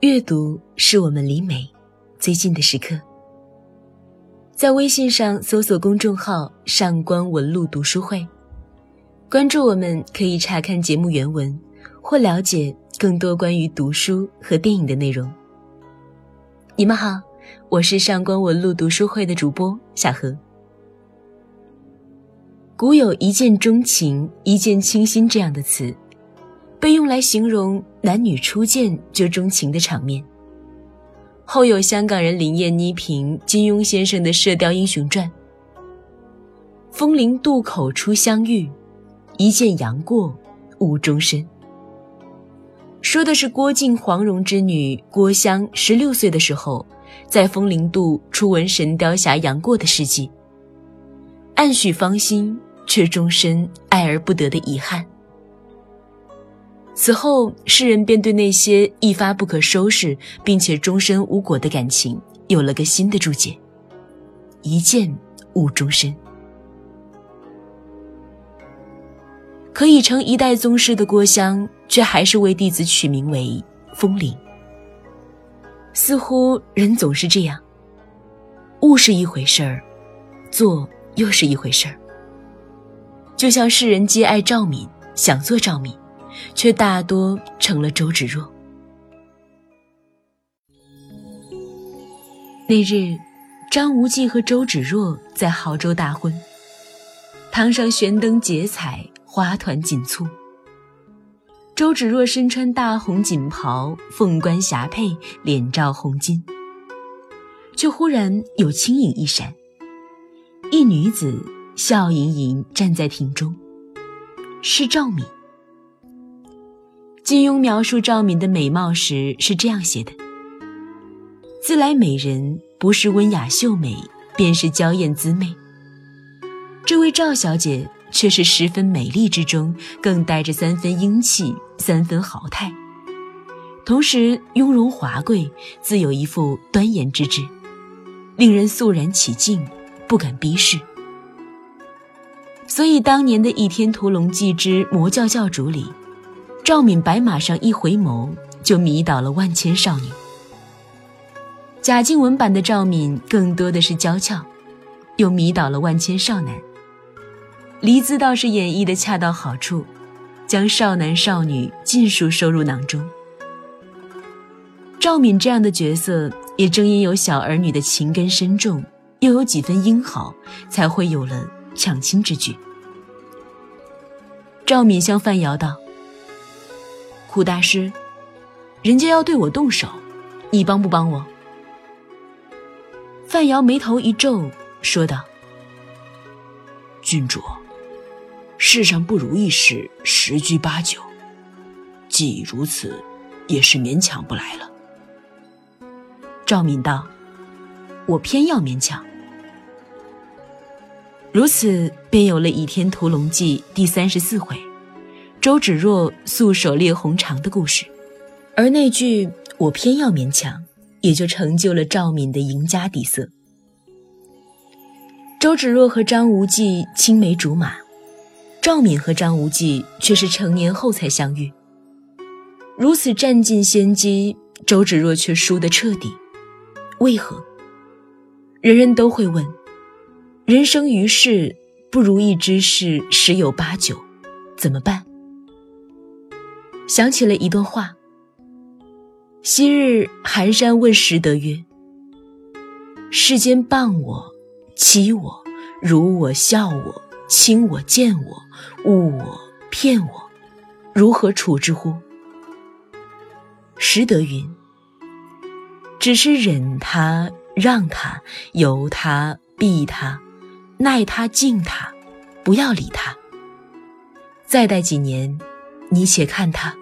阅读是我们离美最近的时刻。在微信上搜索公众号“上官文露读书会”，关注我们，可以查看节目原文或了解更多关于读书和电影的内容。你们好，我是上官文露读书会的主播小何。古有一见钟情、一见倾心这样的词，被用来形容男女初见就钟情的场面。后有香港人林燕妮评金庸先生的《射雕英雄传》：“风铃渡口初相遇，一见杨过误终身。”说的是郭靖黄蓉之女郭襄十六岁的时候，在风铃渡初闻神雕侠杨过的事迹，暗许芳心，却终身爱而不得的遗憾。此后，世人便对那些一发不可收拾并且终身无果的感情有了个新的注解：一见误终身。可以成一代宗师的郭襄，却还是为弟子取名为风铃。似乎人总是这样，悟是一回事儿，做又是一回事儿。就像世人皆爱赵敏，想做赵敏。却大多成了周芷若。那日，张无忌和周芷若在亳州大婚，堂上悬灯结彩，花团锦簇。周芷若身穿大红锦袍，凤冠霞帔，脸罩红巾。却忽然有轻影一闪，一女子笑盈盈站在庭中，是赵敏。金庸描述赵敏的美貌时是这样写的：“自来美人，不是温雅秀美，便是娇艳姿媚。这位赵小姐却是十分美丽之中，更带着三分英气，三分豪态，同时雍容华贵，自有一副端严之姿，令人肃然起敬，不敢逼视。所以当年的《倚天屠龙记之魔教教主》里。”赵敏白马上一回眸，就迷倒了万千少女。贾静雯版的赵敏更多的是娇俏，又迷倒了万千少男。黎姿倒是演绎的恰到好处，将少男少女尽数收入囊中。赵敏这样的角色，也正因有小儿女的情根深重，又有几分英豪，才会有了抢亲之举。赵敏向范瑶道。苦大师，人家要对我动手，你帮不帮我？范瑶眉头一皱，说道：“郡主，世上不如意事十居八九，既如此，也是勉强不来了。”赵敏道：“我偏要勉强。”如此，便有了《倚天屠龙记》第三十四回。周芷若素手猎红肠的故事，而那句“我偏要勉强”，也就成就了赵敏的赢家底色。周芷若和张无忌青梅竹马，赵敏和张无忌却是成年后才相遇。如此占尽先机，周芷若却输得彻底，为何？人人都会问：人生于世，不如意之事十有八九，怎么办？想起了一段话。昔日寒山问拾得曰：“世间谤我、欺我、辱我、笑我、轻我、贱我、误我、骗我，如何处之乎？”拾得云：“只是忍他、让他、由他、避他、耐他、敬他，不要理他。再待几年。”你且看他，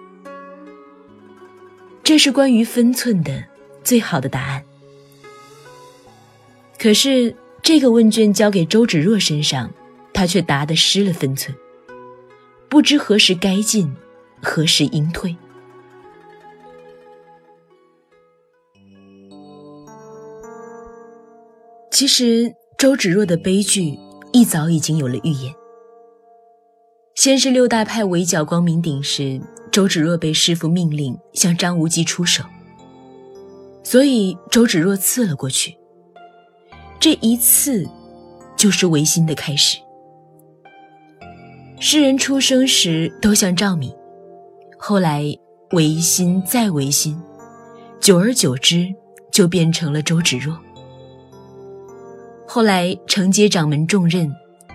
这是关于分寸的最好的答案。可是这个问卷交给周芷若身上，他却答得失了分寸，不知何时该进，何时应退。其实周芷若的悲剧一早已经有了预演。先是六大派围剿光明顶时，周芷若被师傅命令向张无忌出手，所以周芷若刺了过去。这一刺，就是违心的开始。世人出生时都像赵敏，后来违心再违心，久而久之就变成了周芷若。后来承接掌门重任，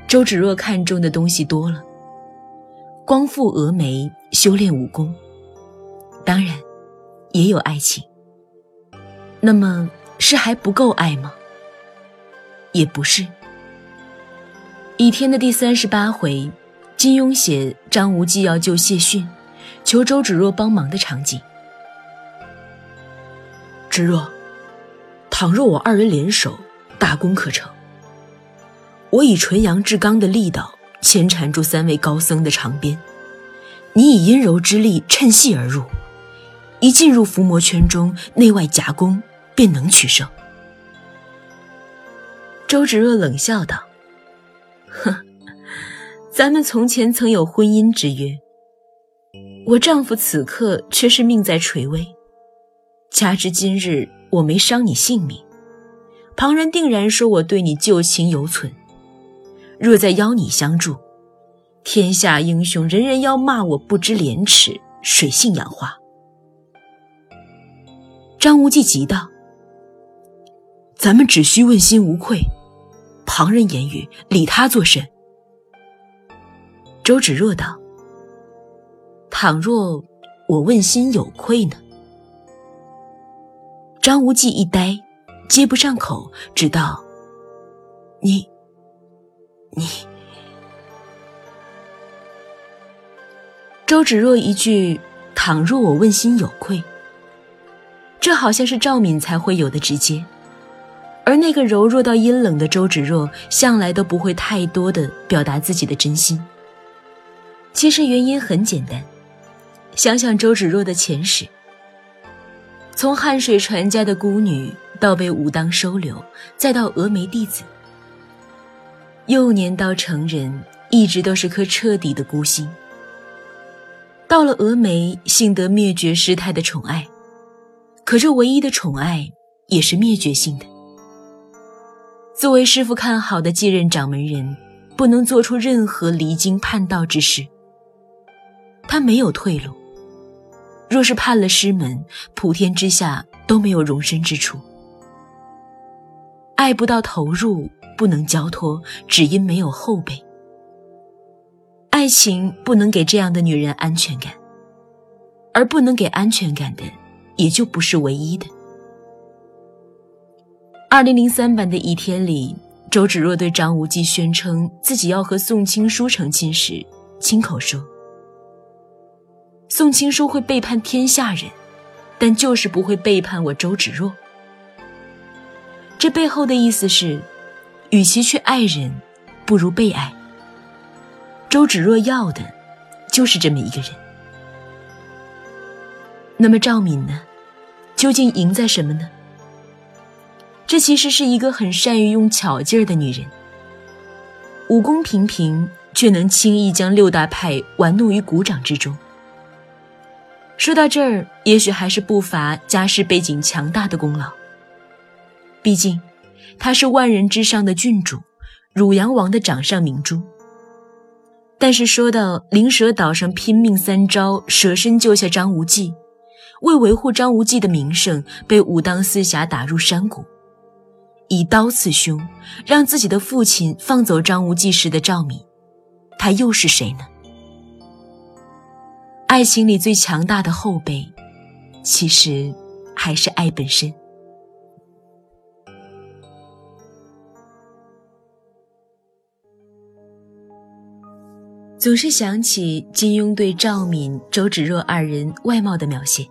周芷若看中的东西多了，光复峨眉，修炼武功，当然也有爱情。那么是还不够爱吗？也不是。倚天的第三十八回，金庸写张无忌要救谢逊，求周芷若帮忙的场景。芷若，倘若我二人联手，大功可成。我以纯阳至刚的力道牵缠住三位高僧的长鞭，你以阴柔之力趁隙而入，一进入伏魔圈中，内外夹攻，便能取胜。周芷若冷笑道：“哼，咱们从前曾有婚姻之约，我丈夫此刻却是命在垂危，加之今日我没伤你性命，旁人定然说我对你旧情犹存。若再邀你相助，天下英雄人人要骂我不知廉耻，水性杨花。”张无忌急道：“咱们只需问心无愧。”旁人言语，理他作甚？周芷若道：“倘若我问心有愧呢？”张无忌一呆，接不上口，只道：“你，你。”周芷若一句：“倘若我问心有愧。”这好像是赵敏才会有的直接。而那个柔弱到阴冷的周芷若，向来都不会太多的表达自己的真心。其实原因很简单，想想周芷若的前世，从汉水传家的孤女，到被武当收留，再到峨眉弟子，幼年到成人，一直都是颗彻底的孤星。到了峨眉，幸得灭绝师太的宠爱，可这唯一的宠爱，也是灭绝性的。作为师傅看好的继任掌门人，不能做出任何离经叛道之事。他没有退路。若是叛了师门，普天之下都没有容身之处。爱不到投入，不能交托，只因没有后辈。爱情不能给这样的女人安全感，而不能给安全感的，也就不是唯一的。二零零三版的《倚天》里，周芷若对张无忌宣称自己要和宋青书成亲时，亲口说：“宋青书会背叛天下人，但就是不会背叛我周芷若。”这背后的意思是，与其去爱人，不如被爱。周芷若要的，就是这么一个人。那么赵敏呢？究竟赢在什么呢？这其实是一个很善于用巧劲儿的女人，武功平平，却能轻易将六大派玩弄于股掌之中。说到这儿，也许还是不乏家世背景强大的功劳。毕竟，她是万人之上的郡主，汝阳王的掌上明珠。但是说到灵蛇岛上拼命三招，舍身救下张无忌，为维护张无忌的名声，被武当四侠打入山谷。以刀刺胸，让自己的父亲放走张无忌时的赵敏，他又是谁呢？爱情里最强大的后辈，其实还是爱本身。总是想起金庸对赵敏、周芷若二人外貌的描写：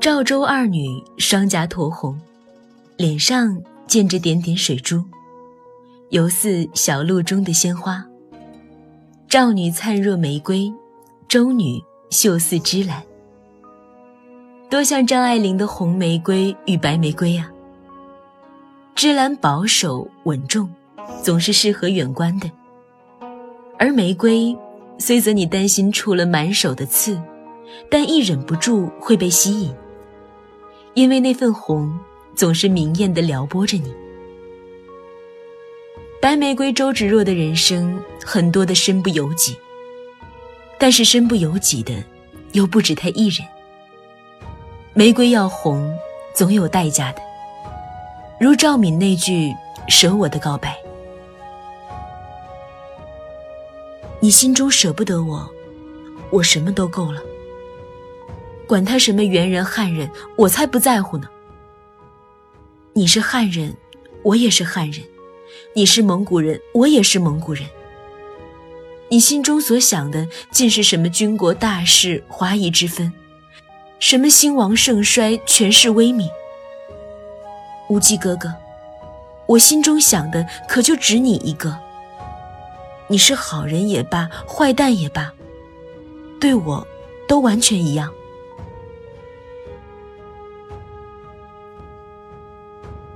赵周二女双颊酡红。脸上溅着点点水珠，犹似小路中的鲜花。赵女灿若玫瑰，周女秀似芝兰，多像张爱玲的红玫瑰与白玫瑰啊！芝兰保守稳重，总是适合远观的；而玫瑰，虽则你担心触了满手的刺，但亦忍不住会被吸引。因为那份红总是明艳的撩拨着你。白玫瑰周芷若的人生很多的身不由己，但是身不由己的又不止她一人。玫瑰要红，总有代价的。如赵敏那句“舍我的告白”，你心中舍不得我，我什么都够了。管他什么猿人汉人，我才不在乎呢。你是汉人，我也是汉人；你是蒙古人，我也是蒙古人。你心中所想的，尽是什么军国大事、华夷之分？什么兴亡盛衰、权势威名？无忌哥哥，我心中想的可就只你一个。你是好人也罢，坏蛋也罢，对我都完全一样。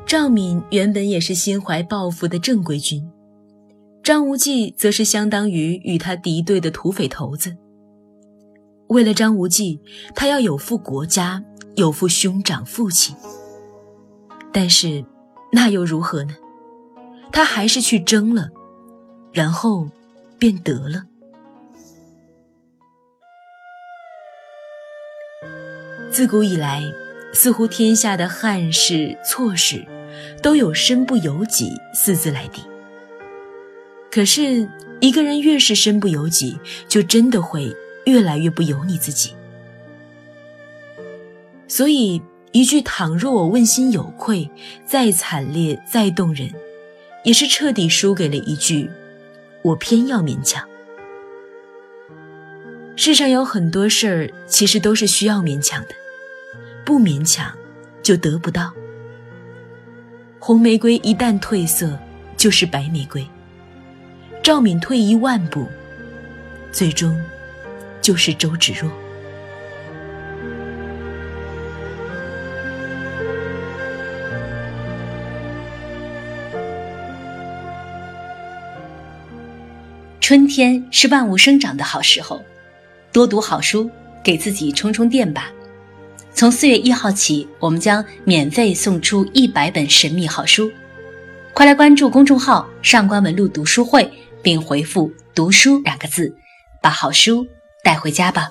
赵敏原本也是心怀抱负的正规军，张无忌则是相当于与他敌对的土匪头子。为了张无忌，他要有负国家，有负兄长父亲。但是，那又如何呢？他还是去争了，然后便得了。自古以来，似乎天下的汉事错事，都有“身不由己”四字来抵。可是，一个人越是身不由己，就真的会。越来越不由你自己，所以一句“倘若我问心有愧”，再惨烈再动人，也是彻底输给了一句“我偏要勉强”。世上有很多事儿，其实都是需要勉强的，不勉强就得不到。红玫瑰一旦褪色，就是白玫瑰。赵敏退一万步，最终。就是周芷若。春天是万物生长的好时候，多读好书，给自己充充电吧。从四月一号起，我们将免费送出一百本神秘好书，快来关注公众号“上官文露读书会”，并回复“读书”两个字，把好书。带回家吧。